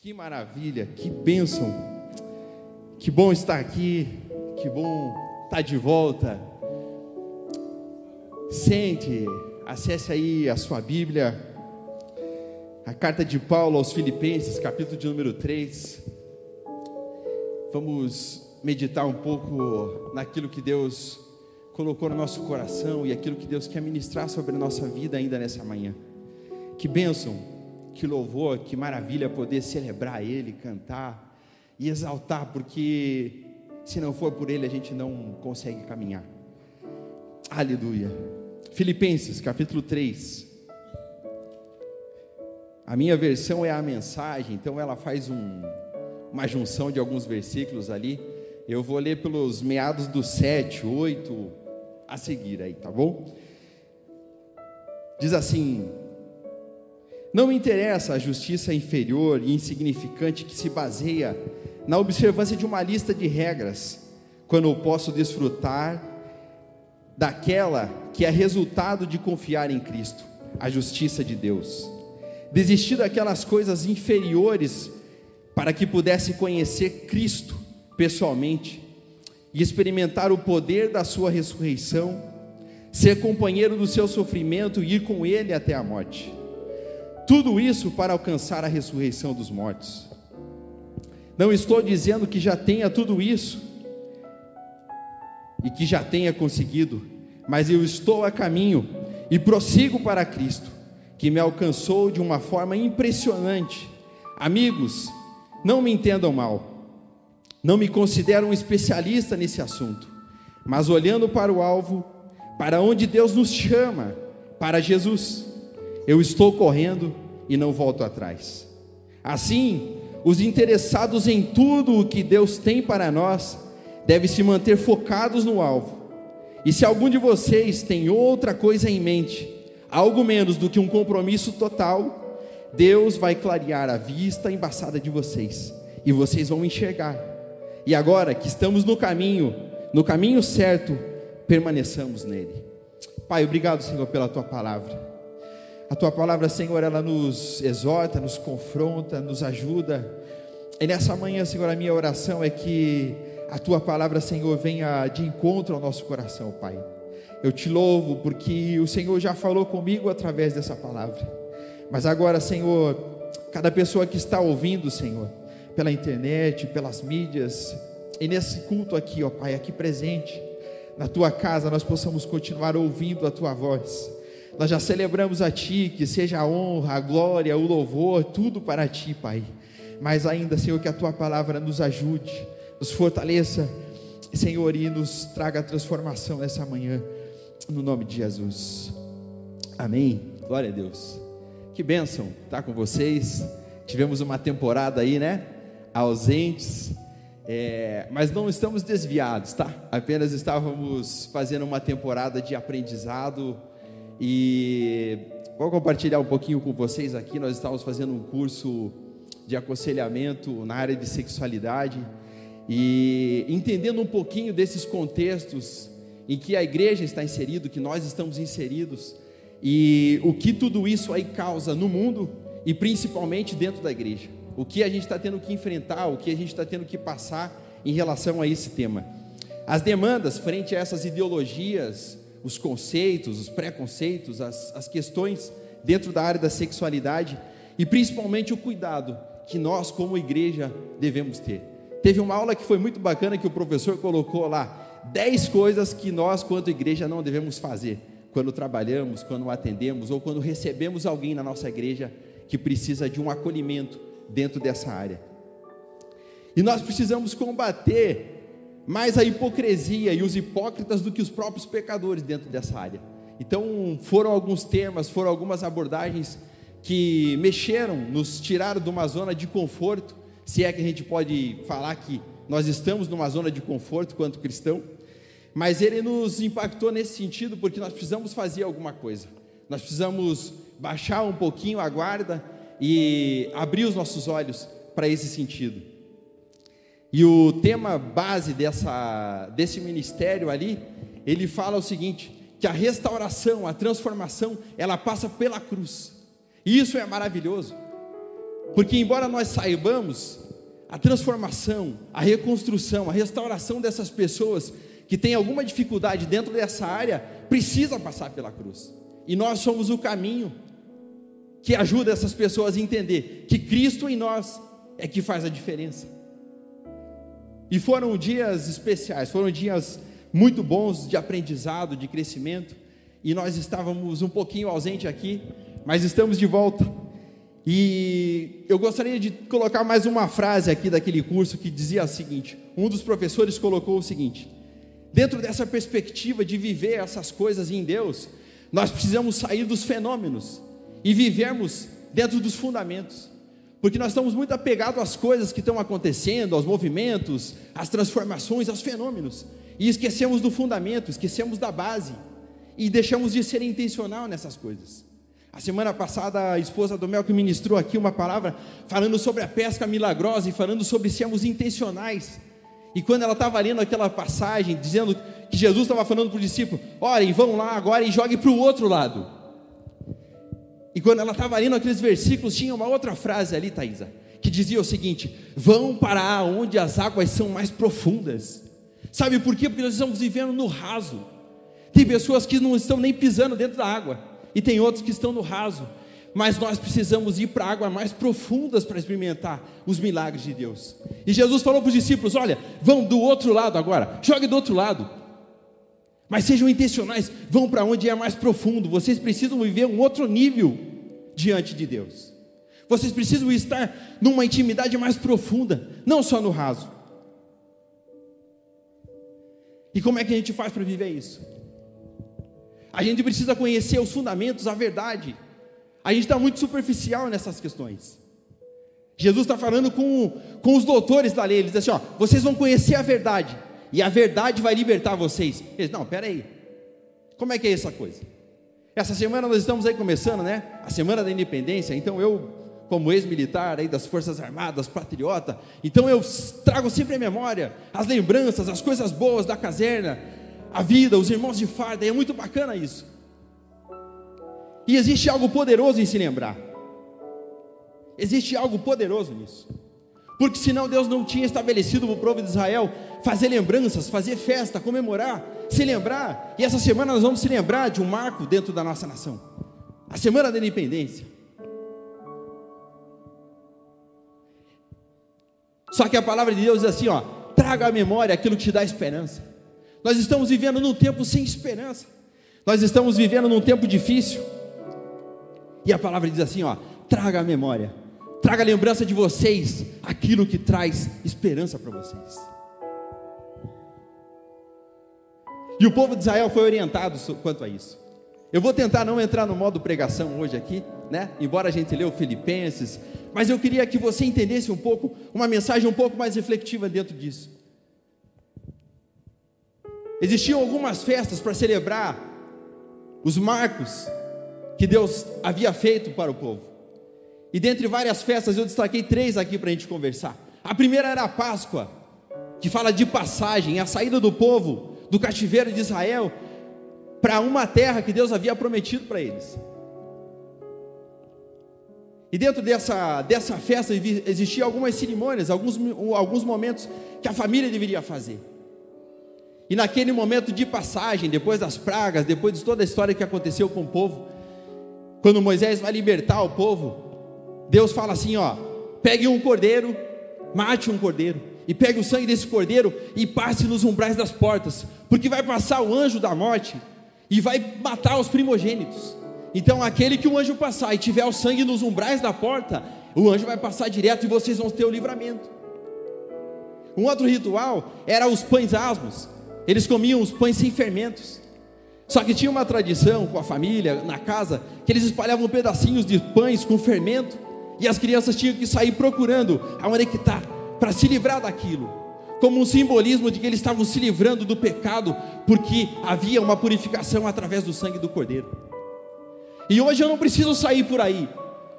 Que maravilha, que bênção, que bom estar aqui, que bom estar de volta. Sente, acesse aí a sua Bíblia, a carta de Paulo aos Filipenses, capítulo de número 3. Vamos meditar um pouco naquilo que Deus colocou no nosso coração e aquilo que Deus quer ministrar sobre a nossa vida ainda nessa manhã. Que bênção que louvor, que maravilha poder celebrar Ele, cantar e exaltar, porque se não for por Ele a gente não consegue caminhar. Aleluia. Filipenses capítulo 3. A minha versão é a mensagem, então ela faz um, uma junção de alguns versículos ali. Eu vou ler pelos meados do 7, 8 a seguir aí, tá bom? Diz assim: não me interessa a justiça inferior e insignificante que se baseia na observância de uma lista de regras, quando eu posso desfrutar daquela que é resultado de confiar em Cristo, a justiça de Deus. Desistir daquelas coisas inferiores para que pudesse conhecer Cristo pessoalmente e experimentar o poder da sua ressurreição, ser companheiro do seu sofrimento e ir com ele até a morte. Tudo isso para alcançar a ressurreição dos mortos. Não estou dizendo que já tenha tudo isso e que já tenha conseguido, mas eu estou a caminho e prossigo para Cristo, que me alcançou de uma forma impressionante. Amigos, não me entendam mal, não me considero um especialista nesse assunto, mas olhando para o alvo, para onde Deus nos chama, para Jesus eu estou correndo e não volto atrás. Assim, os interessados em tudo o que Deus tem para nós devem se manter focados no alvo. E se algum de vocês tem outra coisa em mente, algo menos do que um compromisso total, Deus vai clarear a vista embaçada de vocês e vocês vão enxergar. E agora que estamos no caminho, no caminho certo, permaneçamos nele. Pai, obrigado, Senhor, pela tua palavra. A tua palavra, Senhor, ela nos exorta, nos confronta, nos ajuda. E nessa manhã, Senhor, a minha oração é que a tua palavra, Senhor, venha de encontro ao nosso coração, Pai. Eu te louvo porque o Senhor já falou comigo através dessa palavra. Mas agora, Senhor, cada pessoa que está ouvindo, Senhor, pela internet, pelas mídias, e nesse culto aqui, ó Pai, aqui presente, na tua casa, nós possamos continuar ouvindo a tua voz nós já celebramos a Ti, que seja a honra, a glória, o louvor, tudo para Ti, Pai. Mas ainda, Senhor, que a Tua palavra nos ajude, nos fortaleça, Senhor, e nos traga transformação nessa manhã, no nome de Jesus. Amém. Glória a Deus. Que bênção estar com vocês. Tivemos uma temporada aí, né? Ausentes. É, mas não estamos desviados, tá? Apenas estávamos fazendo uma temporada de aprendizado e vou compartilhar um pouquinho com vocês aqui. Nós estamos fazendo um curso de aconselhamento na área de sexualidade e entendendo um pouquinho desses contextos em que a igreja está inserida, que nós estamos inseridos e o que tudo isso aí causa no mundo e principalmente dentro da igreja. O que a gente está tendo que enfrentar, o que a gente está tendo que passar em relação a esse tema. As demandas frente a essas ideologias os conceitos, os preconceitos, as, as questões dentro da área da sexualidade e principalmente o cuidado que nós, como igreja, devemos ter. Teve uma aula que foi muito bacana que o professor colocou lá: 10 coisas que nós, quanto igreja, não devemos fazer quando trabalhamos, quando atendemos ou quando recebemos alguém na nossa igreja que precisa de um acolhimento dentro dessa área. E nós precisamos combater mais a hipocrisia e os hipócritas do que os próprios pecadores dentro dessa área. Então, foram alguns temas, foram algumas abordagens que mexeram, nos tiraram de uma zona de conforto, se é que a gente pode falar que nós estamos numa zona de conforto quanto cristão, mas ele nos impactou nesse sentido porque nós precisamos fazer alguma coisa. Nós precisamos baixar um pouquinho a guarda e abrir os nossos olhos para esse sentido. E o tema base dessa, desse ministério ali, ele fala o seguinte: que a restauração, a transformação, ela passa pela cruz. E isso é maravilhoso. Porque, embora nós saibamos, a transformação, a reconstrução, a restauração dessas pessoas que têm alguma dificuldade dentro dessa área, precisa passar pela cruz. E nós somos o caminho que ajuda essas pessoas a entender que Cristo em nós é que faz a diferença. E foram dias especiais, foram dias muito bons de aprendizado, de crescimento, e nós estávamos um pouquinho ausente aqui, mas estamos de volta. E eu gostaria de colocar mais uma frase aqui daquele curso que dizia o seguinte: um dos professores colocou o seguinte: dentro dessa perspectiva de viver essas coisas em Deus, nós precisamos sair dos fenômenos e vivermos dentro dos fundamentos. Porque nós estamos muito apegados às coisas que estão acontecendo, aos movimentos, às transformações, aos fenômenos. E esquecemos do fundamento, esquecemos da base. E deixamos de ser intencional nessas coisas. A semana passada, a esposa do Mel que ministrou aqui uma palavra falando sobre a pesca milagrosa e falando sobre sermos intencionais. E quando ela estava lendo aquela passagem, dizendo que Jesus estava falando para o discípulo: orem, vão lá agora e joguem para o outro lado. E quando ela estava lendo aqueles versículos, tinha uma outra frase ali, Thaisa, que dizia o seguinte: Vão para onde as águas são mais profundas. Sabe por quê? Porque nós estamos vivendo no raso. Tem pessoas que não estão nem pisando dentro da água, e tem outros que estão no raso. Mas nós precisamos ir para águas mais profundas para experimentar os milagres de Deus. E Jesus falou para os discípulos: Olha, vão do outro lado agora, jogue do outro lado. Mas sejam intencionais, vão para onde é mais profundo. Vocês precisam viver um outro nível diante de Deus. Vocês precisam estar numa intimidade mais profunda, não só no raso. E como é que a gente faz para viver isso? A gente precisa conhecer os fundamentos, a verdade. A gente está muito superficial nessas questões. Jesus está falando com, com os doutores da lei, ele diz assim: ó, vocês vão conhecer a verdade, e a verdade vai libertar vocês. Eles, não, peraí, como é que é essa coisa? Essa semana nós estamos aí começando, né? A semana da independência. Então eu, como ex-militar aí das Forças Armadas, patriota, então eu trago sempre à memória as lembranças, as coisas boas da caserna, a vida, os irmãos de farda. É muito bacana isso. E existe algo poderoso em se lembrar. Existe algo poderoso nisso. Porque senão Deus não tinha estabelecido para o povo de Israel fazer lembranças, fazer festa, comemorar se lembrar, e essa semana nós vamos se lembrar de um marco dentro da nossa nação a semana da independência. Só que a palavra de Deus diz assim: ó, traga à memória aquilo que te dá esperança. Nós estamos vivendo num tempo sem esperança, nós estamos vivendo num tempo difícil, e a palavra diz assim: ó, traga à memória, traga lembrança de vocês aquilo que traz esperança para vocês. E o povo de Israel foi orientado quanto a isso. Eu vou tentar não entrar no modo pregação hoje aqui, né? Embora a gente leu Filipenses, mas eu queria que você entendesse um pouco, uma mensagem um pouco mais reflexiva dentro disso. Existiam algumas festas para celebrar os marcos que Deus havia feito para o povo. E dentre várias festas eu destaquei três aqui para a gente conversar. A primeira era a Páscoa, que fala de passagem, a saída do povo do cativeiro de Israel para uma terra que Deus havia prometido para eles. E dentro dessa, dessa festa existiam algumas cerimônias, alguns, alguns momentos que a família deveria fazer. E naquele momento de passagem, depois das pragas, depois de toda a história que aconteceu com o povo, quando Moisés vai libertar o povo, Deus fala assim: ó, pegue um cordeiro, mate um cordeiro, e pegue o sangue desse cordeiro e passe nos umbrais das portas, porque vai passar o anjo da morte e vai matar os primogênitos. Então, aquele que o anjo passar e tiver o sangue nos umbrais da porta, o anjo vai passar direto e vocês vão ter o livramento. Um outro ritual era os pães asmos. Eles comiam os pães sem fermentos. Só que tinha uma tradição com a família, na casa, que eles espalhavam pedacinhos de pães com fermento e as crianças tinham que sair procurando aonde é que está para se livrar daquilo, como um simbolismo de que eles estavam se livrando do pecado, porque havia uma purificação através do sangue do Cordeiro. E hoje eu não preciso sair por aí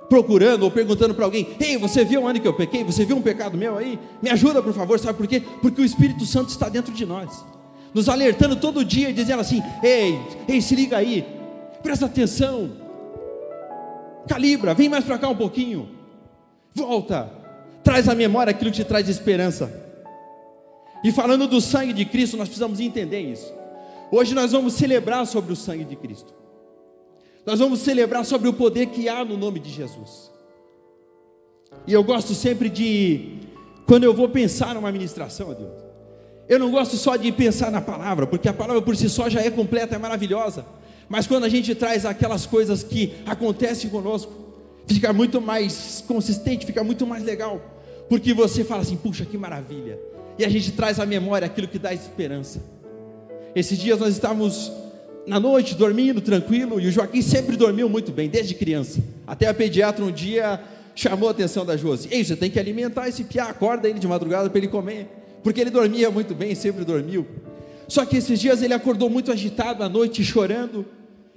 procurando ou perguntando para alguém: Ei, você viu onde que eu pequei? Você viu um pecado meu aí? Me ajuda, por favor. Sabe por quê? Porque o Espírito Santo está dentro de nós, nos alertando todo dia, dizendo assim: Ei, ei, se liga aí, presta atenção, calibra, vem mais para cá um pouquinho. Volta, traz à memória aquilo que te traz esperança. E falando do sangue de Cristo, nós precisamos entender isso. Hoje nós vamos celebrar sobre o sangue de Cristo. Nós vamos celebrar sobre o poder que há no nome de Jesus. E eu gosto sempre de, quando eu vou pensar numa ministração, Deus, eu não gosto só de pensar na palavra, porque a palavra por si só já é completa, é maravilhosa. Mas quando a gente traz aquelas coisas que acontecem conosco, fica muito mais consistente, fica muito mais legal. Porque você fala assim, puxa, que maravilha. E a gente traz à memória aquilo que dá esperança. Esses dias nós estávamos na noite dormindo tranquilo, e o Joaquim sempre dormiu muito bem, desde criança. Até a pediatra um dia chamou a atenção da Josi. Ei, você tem que alimentar esse piá, acorda ele de madrugada para ele comer. Porque ele dormia muito bem, sempre dormiu. Só que esses dias ele acordou muito agitado à noite, chorando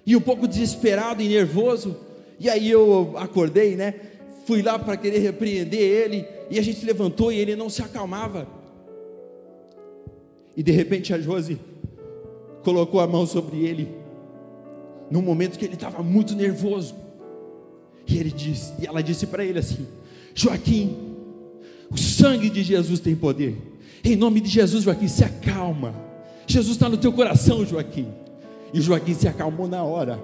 e um pouco desesperado e nervoso. E aí eu acordei, né? Fui lá para querer repreender ele, e a gente levantou e ele não se acalmava. E de repente a Josi colocou a mão sobre ele, num momento que ele estava muito nervoso. E ele disse, e ela disse para ele assim: Joaquim, o sangue de Jesus tem poder. Em nome de Jesus, Joaquim, se acalma. Jesus está no teu coração, Joaquim. E Joaquim se acalmou na hora.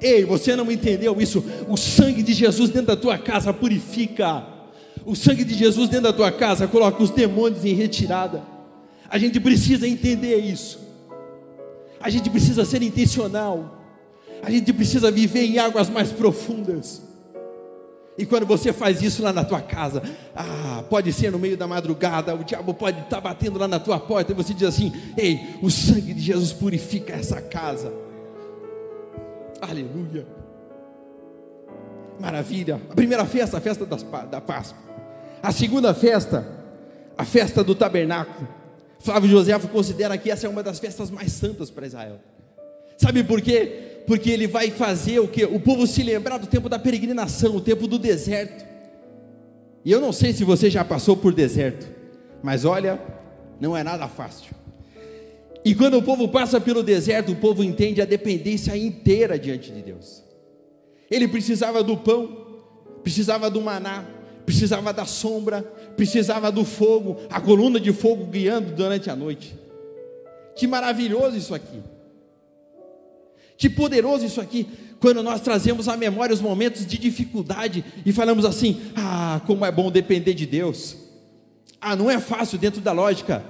Ei, você não entendeu isso? O sangue de Jesus dentro da tua casa purifica. O sangue de Jesus dentro da tua casa coloca os demônios em retirada. A gente precisa entender isso. A gente precisa ser intencional. A gente precisa viver em águas mais profundas. E quando você faz isso lá na tua casa, ah, pode ser no meio da madrugada, o diabo pode estar tá batendo lá na tua porta e você diz assim: Ei, o sangue de Jesus purifica essa casa. Aleluia. Maravilha. A primeira festa, a festa das, da Páscoa. A segunda festa, a festa do tabernáculo. Flávio José considera que essa é uma das festas mais santas para Israel. Sabe por quê? Porque ele vai fazer o que? O povo se lembrar do tempo da peregrinação, o tempo do deserto. E eu não sei se você já passou por deserto, mas olha, não é nada fácil. E quando o povo passa pelo deserto, o povo entende a dependência inteira diante de Deus. Ele precisava do pão, precisava do maná, precisava da sombra, precisava do fogo, a coluna de fogo guiando durante a noite. Que maravilhoso isso aqui. Que poderoso isso aqui, quando nós trazemos à memória os momentos de dificuldade e falamos assim: ah, como é bom depender de Deus. Ah, não é fácil dentro da lógica.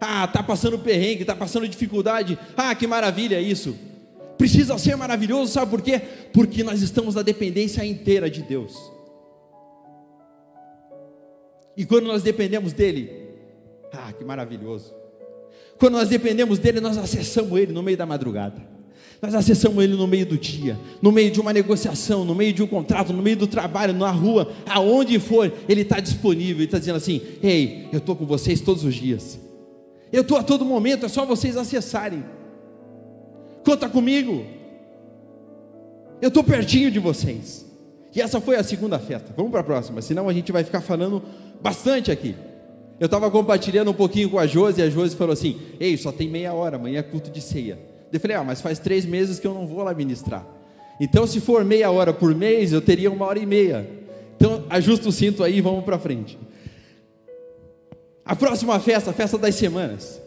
Ah, tá passando perrengue, tá passando dificuldade. Ah, que maravilha isso. Precisa ser maravilhoso, sabe por quê? Porque nós estamos na dependência inteira de Deus. E quando nós dependemos dele, ah, que maravilhoso. Quando nós dependemos dele, nós acessamos ele no meio da madrugada. Nós acessamos ele no meio do dia, no meio de uma negociação, no meio de um contrato, no meio do trabalho, na rua, aonde for, ele está disponível, ele está dizendo assim: Ei, eu estou com vocês todos os dias, eu estou a todo momento, é só vocês acessarem. Conta comigo, eu estou pertinho de vocês. E essa foi a segunda festa. Vamos para a próxima, senão a gente vai ficar falando bastante aqui. Eu estava compartilhando um pouquinho com a Josi, e a Josi falou assim: Ei, só tem meia hora, amanhã é culto de ceia. Eu falei, ah, mas faz três meses que eu não vou lá ministrar. Então, se for meia hora por mês, eu teria uma hora e meia. Então, ajusta o cinto aí e vamos para frente. A próxima festa, a festa das semanas.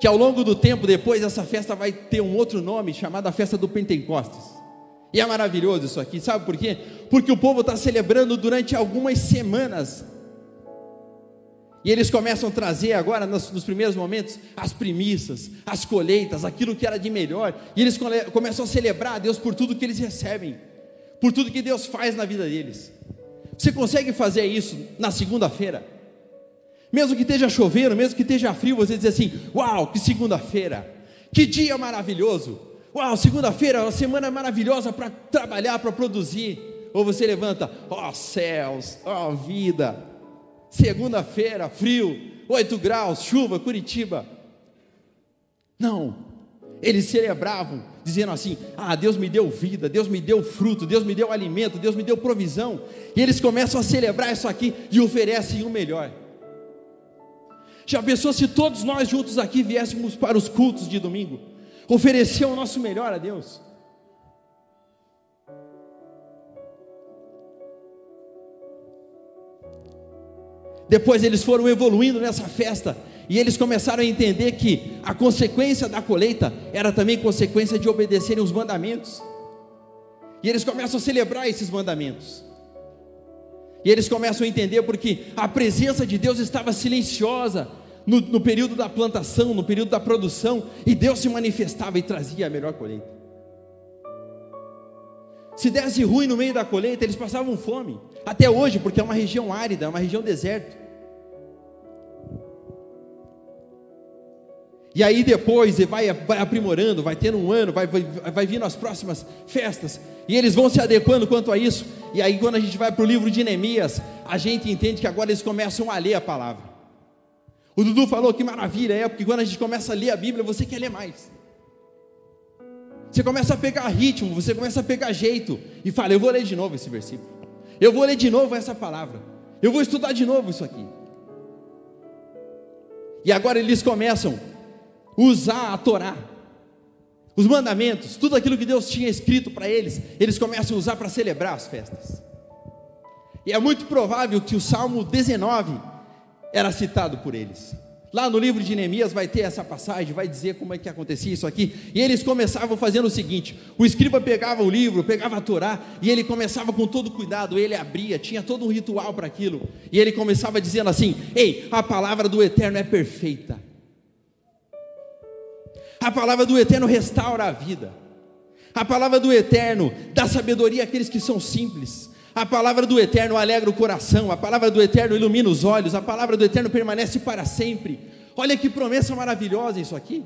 Que ao longo do tempo, depois, essa festa vai ter um outro nome, chamada Festa do Pentecostes. E é maravilhoso isso aqui, sabe por quê? Porque o povo está celebrando durante algumas semanas e eles começam a trazer agora, nos, nos, primeiros momentos, as primícias, as colheitas, aquilo que era de melhor. E eles começam a celebrar a Deus por tudo que eles recebem, por tudo que Deus faz na vida deles. Você consegue fazer isso na segunda-feira? Mesmo que esteja chovendo, mesmo que esteja frio, você diz assim: Uau, que segunda-feira! Que dia maravilhoso! Uau, segunda-feira, uma semana maravilhosa para trabalhar, para produzir. Ou você levanta, ó oh, céus, ó oh, vida, Segunda-feira, frio, 8 graus, chuva, Curitiba. Não, eles celebravam, dizendo assim: Ah, Deus me deu vida, Deus me deu fruto, Deus me deu alimento, Deus me deu provisão. E eles começam a celebrar isso aqui e oferecem o melhor. Já pensou se todos nós juntos aqui viéssemos para os cultos de domingo, oferecer o nosso melhor a Deus? Depois eles foram evoluindo nessa festa e eles começaram a entender que a consequência da colheita era também consequência de obedecerem os mandamentos. E eles começam a celebrar esses mandamentos. E eles começam a entender porque a presença de Deus estava silenciosa no, no, período da plantação, no período da produção, e Deus se manifestava e trazia a melhor colheita. Se desse ruim no meio da colheita, eles passavam fome, até hoje, porque é uma região árida, é uma região deserto. E aí depois vai, vai aprimorando, vai tendo um ano, vai, vai, vai vindo as próximas festas, e eles vão se adequando quanto a isso. E aí, quando a gente vai para o livro de Neemias, a gente entende que agora eles começam a ler a palavra. O Dudu falou que maravilha é, porque quando a gente começa a ler a Bíblia, você quer ler mais. Você começa a pegar ritmo, você começa a pegar jeito, e fala: Eu vou ler de novo esse versículo, eu vou ler de novo essa palavra, eu vou estudar de novo isso aqui. E agora eles começam usar a Torá, os mandamentos, tudo aquilo que Deus tinha escrito para eles, eles começam a usar para celebrar as festas. E é muito provável que o Salmo 19 era citado por eles. Lá no livro de Neemias vai ter essa passagem, vai dizer como é que acontecia isso aqui. E eles começavam fazendo o seguinte: o escriba pegava o livro, pegava a Torá, e ele começava com todo cuidado, ele abria, tinha todo um ritual para aquilo. E ele começava dizendo assim: Ei, a palavra do Eterno é perfeita. A palavra do Eterno restaura a vida. A palavra do Eterno dá sabedoria àqueles que são simples. A palavra do Eterno alegra o coração. A palavra do Eterno ilumina os olhos. A palavra do Eterno permanece para sempre. Olha que promessa maravilhosa isso aqui.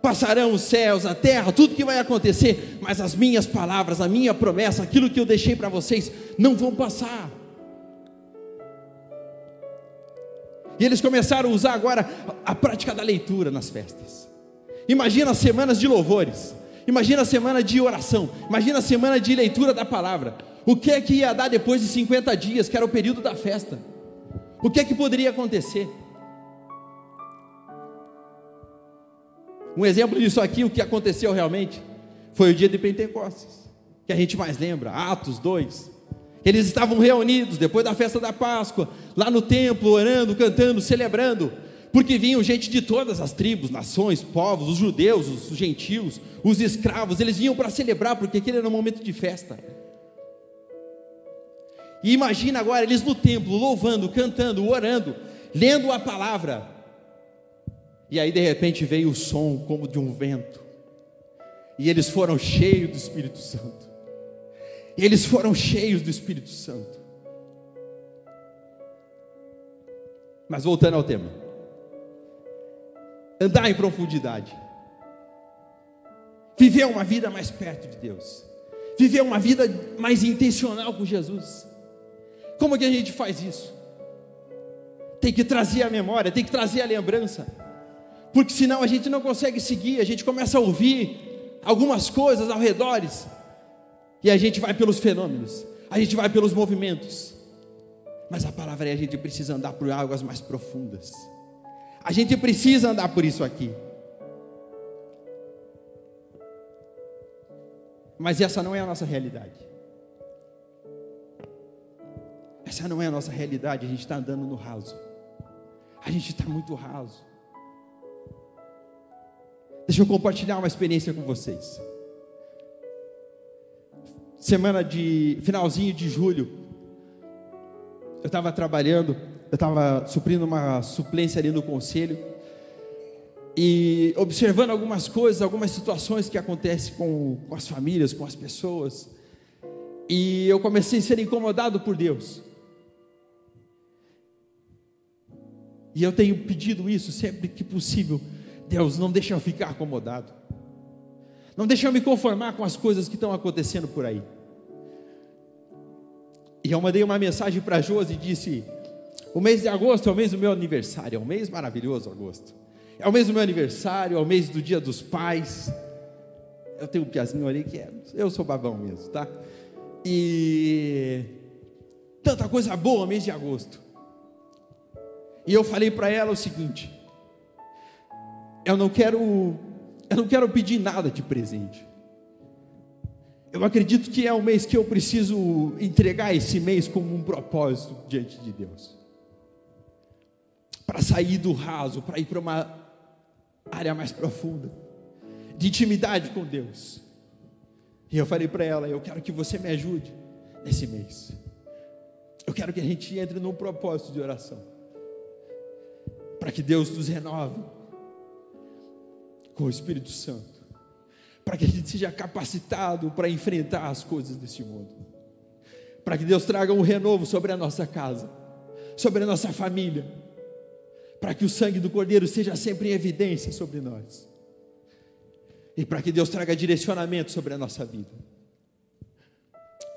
Passarão os céus, a terra, tudo que vai acontecer, mas as minhas palavras, a minha promessa, aquilo que eu deixei para vocês, não vão passar. E eles começaram a usar agora a prática da leitura nas festas. Imagina as semanas de louvores. Imagina a semana de oração. Imagina a semana de leitura da palavra. O que é que ia dar depois de 50 dias, que era o período da festa? O que é que poderia acontecer? Um exemplo disso aqui, o que aconteceu realmente, foi o dia de Pentecostes, que a gente mais lembra, Atos 2. Eles estavam reunidos depois da festa da Páscoa, lá no templo, orando, cantando, celebrando, porque vinham gente de todas as tribos, nações, povos, os judeus, os gentios, os escravos, eles vinham para celebrar, porque aquele era um momento de festa. E imagina agora eles no templo, louvando, cantando, orando, lendo a palavra. E aí de repente veio o som como de um vento. E eles foram cheios do Espírito Santo. E eles foram cheios do Espírito Santo. Mas voltando ao tema. Andar em profundidade. Viver uma vida mais perto de Deus. Viver uma vida mais intencional com Jesus. Como que a gente faz isso? Tem que trazer a memória, tem que trazer a lembrança. Porque senão a gente não consegue seguir, a gente começa a ouvir algumas coisas ao redores e a gente vai pelos fenômenos, a gente vai pelos movimentos. Mas a palavra é: a gente precisa andar por águas mais profundas. A gente precisa andar por isso aqui. Mas essa não é a nossa realidade. Essa não é a nossa realidade. A gente está andando no raso. A gente está muito raso. Deixa eu compartilhar uma experiência com vocês semana de finalzinho de julho, eu estava trabalhando, eu estava suprindo uma suplência ali no conselho e observando algumas coisas, algumas situações que acontecem com, com as famílias, com as pessoas. E eu comecei a ser incomodado por Deus. E eu tenho pedido isso sempre que possível. Deus, não deixa eu ficar acomodado. Não deixa eu me conformar com as coisas que estão acontecendo por aí. E eu mandei uma mensagem para Josi e disse: O mês de agosto é o mês do meu aniversário, é um mês maravilhoso, agosto. É o mês do meu aniversário, é o mês do dia dos pais. Eu tenho um piazinho ali que é, eu sou babão mesmo, tá? E tanta coisa boa mês de agosto. E eu falei para ela o seguinte: eu não quero eu não quero pedir nada de presente. Eu acredito que é um mês que eu preciso entregar esse mês como um propósito diante de Deus. Para sair do raso, para ir para uma área mais profunda, de intimidade com Deus. E eu falei para ela: Eu quero que você me ajude nesse mês. Eu quero que a gente entre num propósito de oração, para que Deus nos renove com o Espírito Santo para que a gente seja capacitado para enfrentar as coisas deste mundo. Para que Deus traga um renovo sobre a nossa casa, sobre a nossa família. Para que o sangue do Cordeiro seja sempre em evidência sobre nós. E para que Deus traga direcionamento sobre a nossa vida.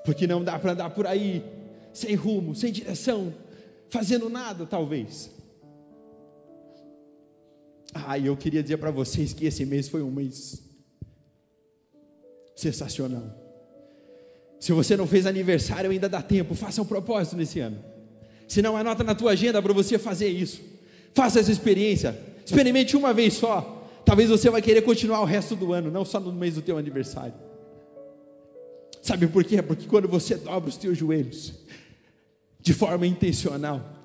Porque não dá para andar por aí sem rumo, sem direção, fazendo nada, talvez. Ah, eu queria dizer para vocês que esse mês foi um mês sensacional. Se você não fez aniversário, ainda dá tempo, faça um propósito nesse ano. Se não, anota na tua agenda para você fazer isso. Faça essa experiência. Experimente uma vez só. Talvez você vai querer continuar o resto do ano, não só no mês do teu aniversário. Sabe por quê? Porque quando você dobra os teus joelhos de forma intencional,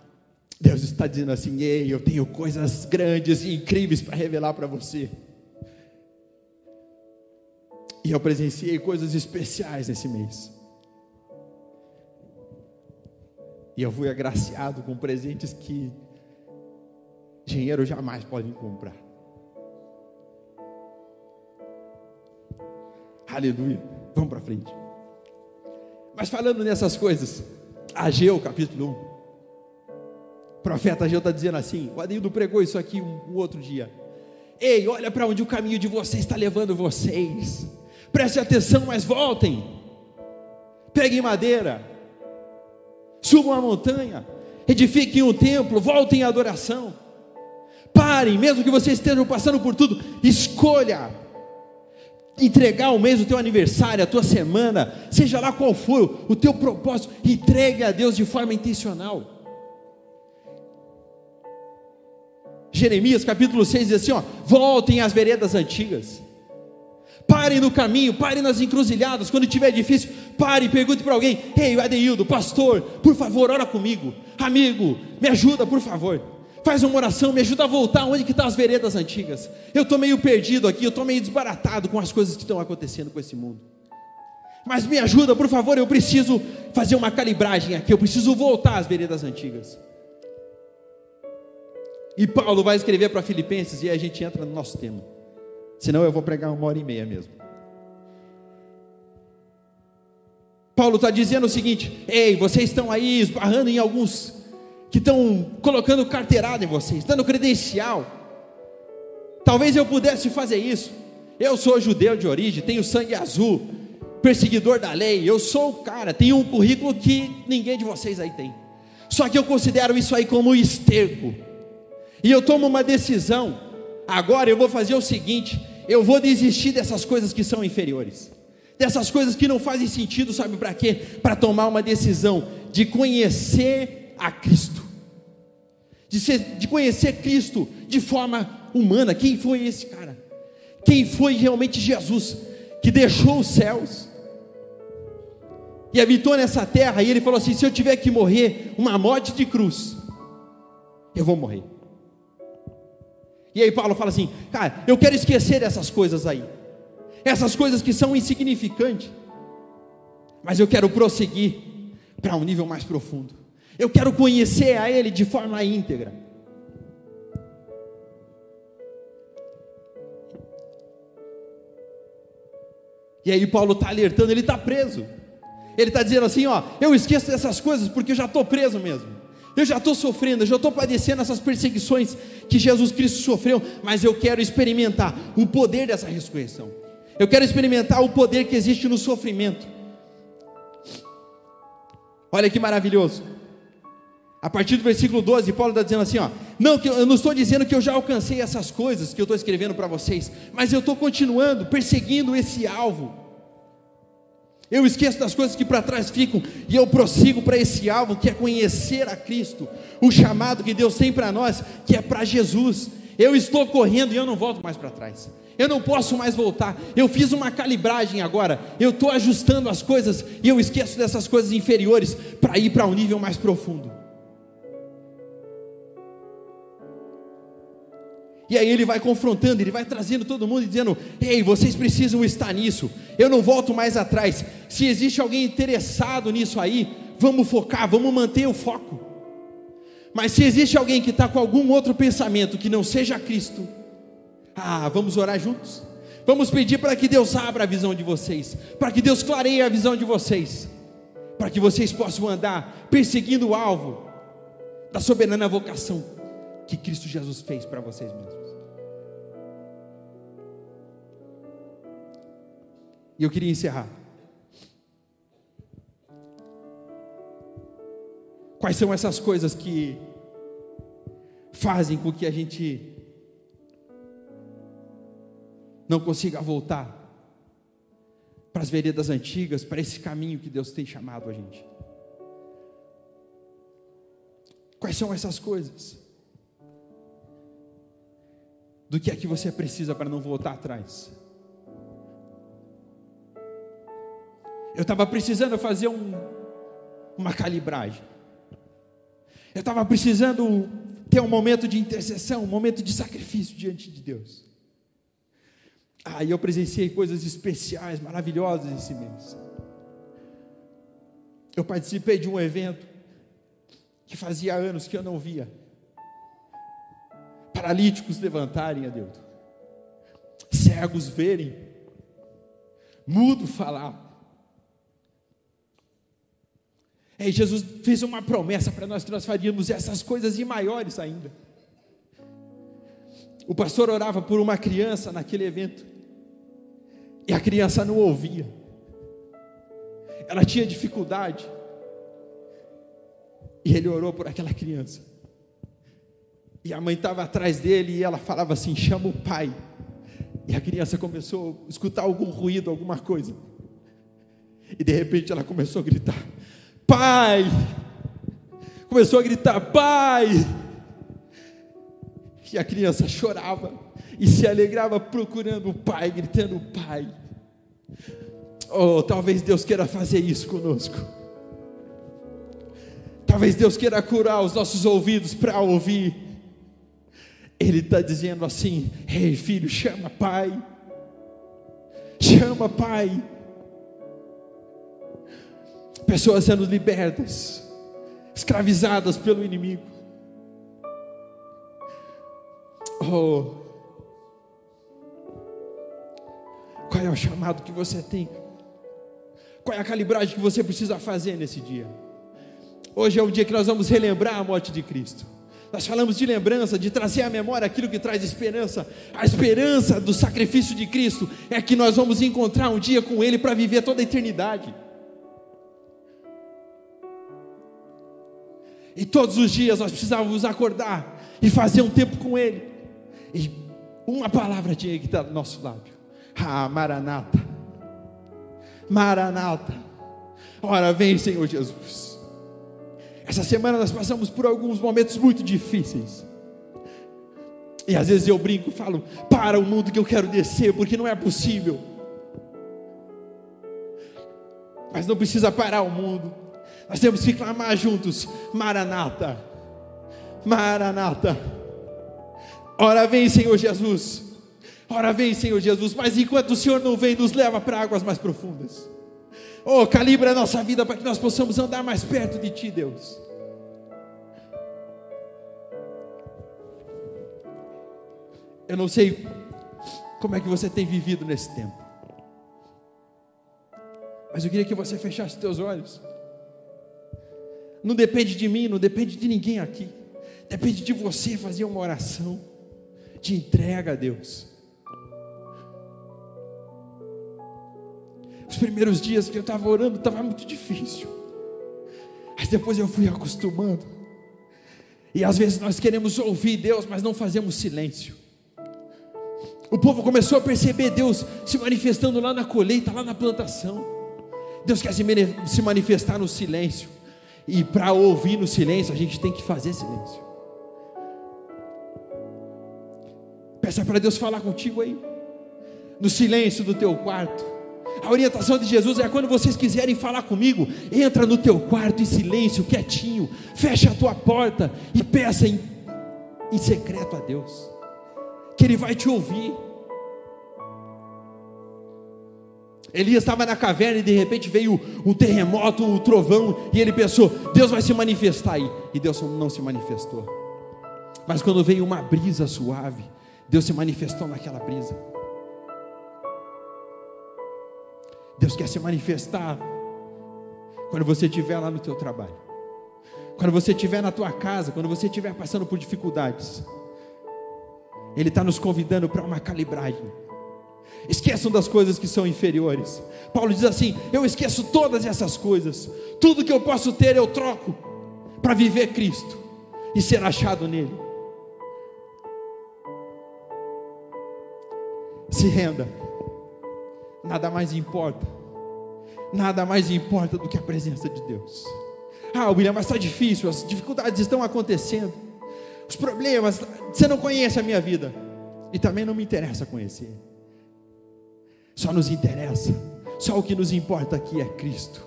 Deus está dizendo assim: "Ei, eu tenho coisas grandes e incríveis para revelar para você". E eu presenciei coisas especiais nesse mês. E eu fui agraciado com presentes que dinheiro jamais pode comprar. Aleluia. Vamos para frente. Mas falando nessas coisas, Ageu capítulo 1. O profeta Ageu está dizendo assim: o Adildo pregou isso aqui um, um outro dia. Ei, olha para onde o caminho de vocês está levando vocês. Preste atenção, mas voltem. Peguem madeira. Subam a montanha. Edifiquem um templo. Voltem à adoração. Parem, mesmo que vocês estejam passando por tudo. Escolha entregar o mês do teu aniversário, a tua semana, seja lá qual for o teu propósito, entregue a Deus de forma intencional. Jeremias capítulo 6 diz assim: ó, voltem às veredas antigas. Pare no caminho, pare nas encruzilhadas. Quando estiver difícil, pare e pergunte para alguém: Ei, Adeildo, pastor, por favor, ora comigo. Amigo, me ajuda, por favor. Faz uma oração, me ajuda a voltar onde que estão tá as veredas antigas. Eu estou meio perdido aqui, eu estou meio desbaratado com as coisas que estão acontecendo com esse mundo. Mas me ajuda, por favor, eu preciso fazer uma calibragem aqui, eu preciso voltar às veredas antigas. E Paulo vai escrever para Filipenses e a gente entra no nosso tema. Senão eu vou pregar uma hora e meia mesmo. Paulo está dizendo o seguinte: ei, vocês estão aí esbarrando em alguns que estão colocando carteirada em vocês, dando credencial. Talvez eu pudesse fazer isso. Eu sou judeu de origem, tenho sangue azul, perseguidor da lei. Eu sou o cara, tenho um currículo que ninguém de vocês aí tem. Só que eu considero isso aí como esterco. E eu tomo uma decisão. Agora eu vou fazer o seguinte: eu vou desistir dessas coisas que são inferiores, dessas coisas que não fazem sentido, sabe para quê? Para tomar uma decisão de conhecer a Cristo, de, ser, de conhecer Cristo de forma humana. Quem foi esse cara? Quem foi realmente Jesus que deixou os céus? E habitou nessa terra, e ele falou assim: se eu tiver que morrer uma morte de cruz, eu vou morrer. E aí Paulo fala assim: cara, eu quero esquecer dessas coisas aí, essas coisas que são insignificantes, mas eu quero prosseguir para um nível mais profundo. Eu quero conhecer a Ele de forma íntegra. E aí Paulo está alertando, ele está preso. Ele está dizendo assim: ó, eu esqueço dessas coisas porque eu já estou preso mesmo. Eu já estou sofrendo, eu já estou padecendo essas perseguições que Jesus Cristo sofreu, mas eu quero experimentar o poder dessa ressurreição. Eu quero experimentar o poder que existe no sofrimento. Olha que maravilhoso. A partir do versículo 12, Paulo está dizendo assim: ó, não, que eu não estou dizendo que eu já alcancei essas coisas que eu estou escrevendo para vocês, mas eu estou continuando perseguindo esse alvo eu esqueço das coisas que para trás ficam e eu prossigo para esse alvo que é conhecer a Cristo, o chamado que Deus tem para nós, que é para Jesus. Eu estou correndo e eu não volto mais para trás. Eu não posso mais voltar. Eu fiz uma calibragem agora. Eu estou ajustando as coisas e eu esqueço dessas coisas inferiores para ir para um nível mais profundo. E aí ele vai confrontando, ele vai trazendo todo mundo e dizendo: Ei, vocês precisam estar nisso. Eu não volto mais atrás. Se existe alguém interessado nisso aí, vamos focar, vamos manter o foco. Mas se existe alguém que está com algum outro pensamento que não seja Cristo, ah, vamos orar juntos. Vamos pedir para que Deus abra a visão de vocês, para que Deus clareie a visão de vocês, para que vocês possam andar perseguindo o alvo da soberana vocação que Cristo Jesus fez para vocês mesmos. E eu queria encerrar. Quais são essas coisas que fazem com que a gente não consiga voltar para as veredas antigas, para esse caminho que Deus tem chamado a gente? Quais são essas coisas? Do que é que você precisa para não voltar atrás? Eu estava precisando fazer um, uma calibragem. Eu estava precisando ter um momento de intercessão, um momento de sacrifício diante de Deus. Ah, e eu presenciei coisas especiais, maravilhosas esse mês. Eu participei de um evento que fazia anos que eu não via. Paralíticos levantarem a Deus, cegos verem, mudo falar. É, Jesus fez uma promessa para nós que nós faríamos essas coisas e maiores ainda. O pastor orava por uma criança naquele evento, e a criança não ouvia, ela tinha dificuldade, e ele orou por aquela criança, e a mãe estava atrás dele, e ela falava assim: chama o pai, e a criança começou a escutar algum ruído, alguma coisa, e de repente ela começou a gritar: Pai. Começou a gritar: Pai. E a criança chorava e se alegrava procurando o Pai, gritando: Pai. Oh, talvez Deus queira fazer isso conosco. Talvez Deus queira curar os nossos ouvidos para ouvir. Ele está dizendo assim: Ei, hey, filho, chama pai. Chama pai pessoas sendo libertas, escravizadas pelo inimigo. Oh, qual é o chamado que você tem? Qual é a calibragem que você precisa fazer nesse dia? Hoje é o dia que nós vamos relembrar a morte de Cristo. Nós falamos de lembrança, de trazer à memória aquilo que traz esperança. A esperança do sacrifício de Cristo é que nós vamos encontrar um dia com Ele para viver toda a eternidade. E todos os dias nós precisávamos acordar e fazer um tempo com Ele. E uma palavra tinha que estar do nosso lábio. Ah, Maranata. Maranata. Ora, vem, Senhor Jesus. Essa semana nós passamos por alguns momentos muito difíceis. E às vezes eu brinco e falo: para o mundo que eu quero descer, porque não é possível. Mas não precisa parar o mundo. Nós temos que clamar juntos: Maranata, Maranata. Ora vem, Senhor Jesus. Ora vem, Senhor Jesus. Mas enquanto o Senhor não vem, nos leva para águas mais profundas. Oh, calibra a nossa vida para que nós possamos andar mais perto de Ti, Deus. Eu não sei como é que você tem vivido nesse tempo. Mas eu queria que você fechasse seus olhos. Não depende de mim, não depende de ninguém aqui. Depende de você fazer uma oração de entrega a Deus. Os primeiros dias que eu estava orando estava muito difícil. Mas depois eu fui acostumando. E às vezes nós queremos ouvir Deus, mas não fazemos silêncio. O povo começou a perceber Deus se manifestando lá na colheita, lá na plantação. Deus quer se manifestar no silêncio. E para ouvir no silêncio, a gente tem que fazer silêncio. Peça para Deus falar contigo aí, no silêncio do teu quarto. A orientação de Jesus é quando vocês quiserem falar comigo, entra no teu quarto em silêncio, quietinho, fecha a tua porta e peça em, em secreto a Deus, que Ele vai te ouvir. Elias estava na caverna e de repente veio um terremoto, um trovão, e ele pensou: Deus vai se manifestar aí. E Deus não se manifestou. Mas quando veio uma brisa suave, Deus se manifestou naquela brisa. Deus quer se manifestar quando você estiver lá no teu trabalho, quando você estiver na tua casa, quando você estiver passando por dificuldades. Ele está nos convidando para uma calibragem. Esqueçam das coisas que são inferiores. Paulo diz assim: Eu esqueço todas essas coisas. Tudo que eu posso ter eu troco para viver Cristo e ser achado nele. Se renda. Nada mais importa. Nada mais importa do que a presença de Deus. Ah, William, mas está difícil, as dificuldades estão acontecendo. Os problemas, você não conhece a minha vida. E também não me interessa conhecer. Só nos interessa. Só o que nos importa aqui é Cristo.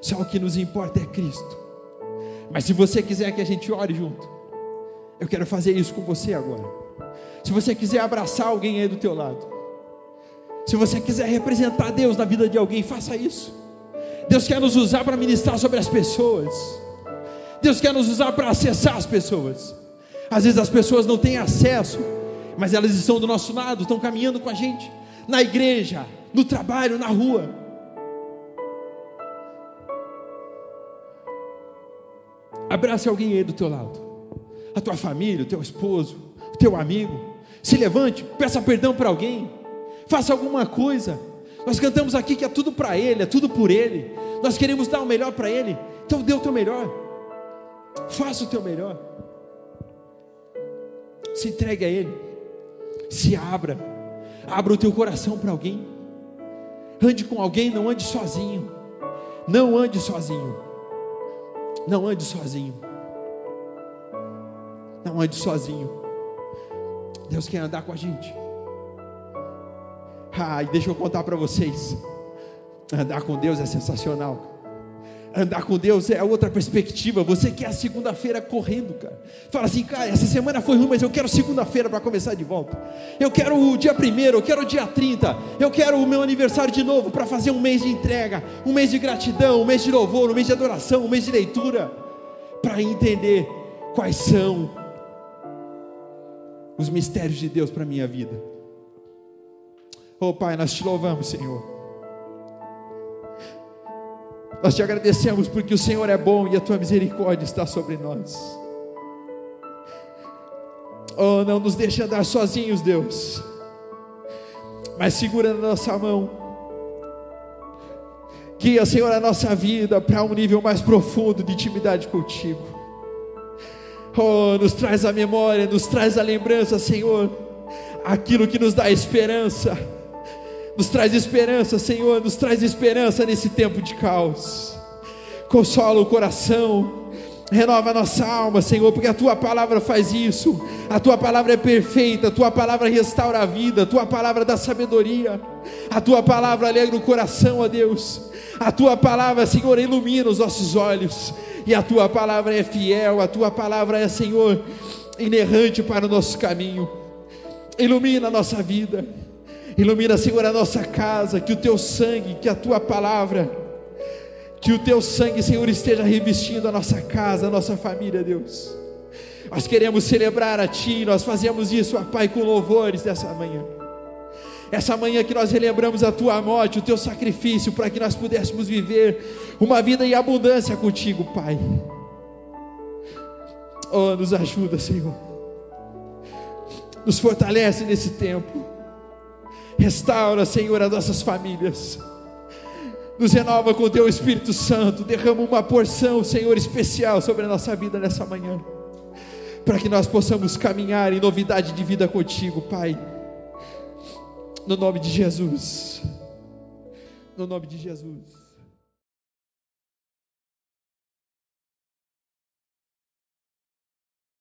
Só o que nos importa é Cristo. Mas se você quiser que a gente ore junto, eu quero fazer isso com você agora. Se você quiser abraçar alguém aí do teu lado, se você quiser representar Deus na vida de alguém, faça isso. Deus quer nos usar para ministrar sobre as pessoas. Deus quer nos usar para acessar as pessoas. Às vezes as pessoas não têm acesso, mas elas estão do nosso lado, estão caminhando com a gente na igreja, no trabalho, na rua. Abrace alguém aí do teu lado, a tua família, o teu esposo, o teu amigo. Se levante, peça perdão para alguém, faça alguma coisa. Nós cantamos aqui que é tudo para Ele, é tudo por Ele. Nós queremos dar o melhor para Ele, então dê o teu melhor, faça o teu melhor, se entregue a Ele, se abra. Abra o teu coração para alguém. Ande com alguém, não ande sozinho. Não ande sozinho. Não ande sozinho. Não ande sozinho. Deus quer andar com a gente. Ah, e deixa eu contar para vocês. Andar com Deus é sensacional. Andar com Deus é outra perspectiva. Você quer a segunda-feira correndo, cara. Fala assim, cara, essa semana foi ruim, mas eu quero segunda-feira para começar de volta. Eu quero o dia primeiro, eu quero o dia 30. Eu quero o meu aniversário de novo para fazer um mês de entrega, um mês de gratidão, um mês de louvor, um mês de adoração, um mês de leitura. Para entender quais são os mistérios de Deus para minha vida. Oh Pai, nós te louvamos, Senhor. Nós te agradecemos porque o Senhor é bom e a tua misericórdia está sobre nós. Oh, não nos deixe andar sozinhos, Deus, mas segura na nossa mão. Guia, Senhor, a nossa vida para um nível mais profundo de intimidade contigo. Oh, nos traz a memória, nos traz a lembrança, Senhor, aquilo que nos dá esperança nos traz esperança, Senhor, nos traz esperança nesse tempo de caos. Consola o coração, renova a nossa alma, Senhor, porque a tua palavra faz isso. A tua palavra é perfeita, a tua palavra restaura a vida, a tua palavra dá sabedoria. A tua palavra alegra o coração, ó Deus. A tua palavra, Senhor, ilumina os nossos olhos. E a tua palavra é fiel, a tua palavra é, Senhor, inerrante para o nosso caminho. Ilumina a nossa vida Ilumina, Senhor, a nossa casa, que o teu sangue, que a tua palavra, que o teu sangue, Senhor, esteja revestindo a nossa casa, a nossa família, Deus. Nós queremos celebrar a Ti, nós fazemos isso, ó Pai, com louvores dessa manhã. Essa manhã que nós relembramos a Tua morte, o Teu sacrifício, para que nós pudéssemos viver uma vida em abundância contigo, Pai. Oh, nos ajuda, Senhor. Nos fortalece nesse tempo. Restaura, Senhor, as nossas famílias. Nos renova com teu Espírito Santo. Derrama uma porção, Senhor, especial sobre a nossa vida nessa manhã. Para que nós possamos caminhar em novidade de vida contigo, Pai. No nome de Jesus. No nome de Jesus.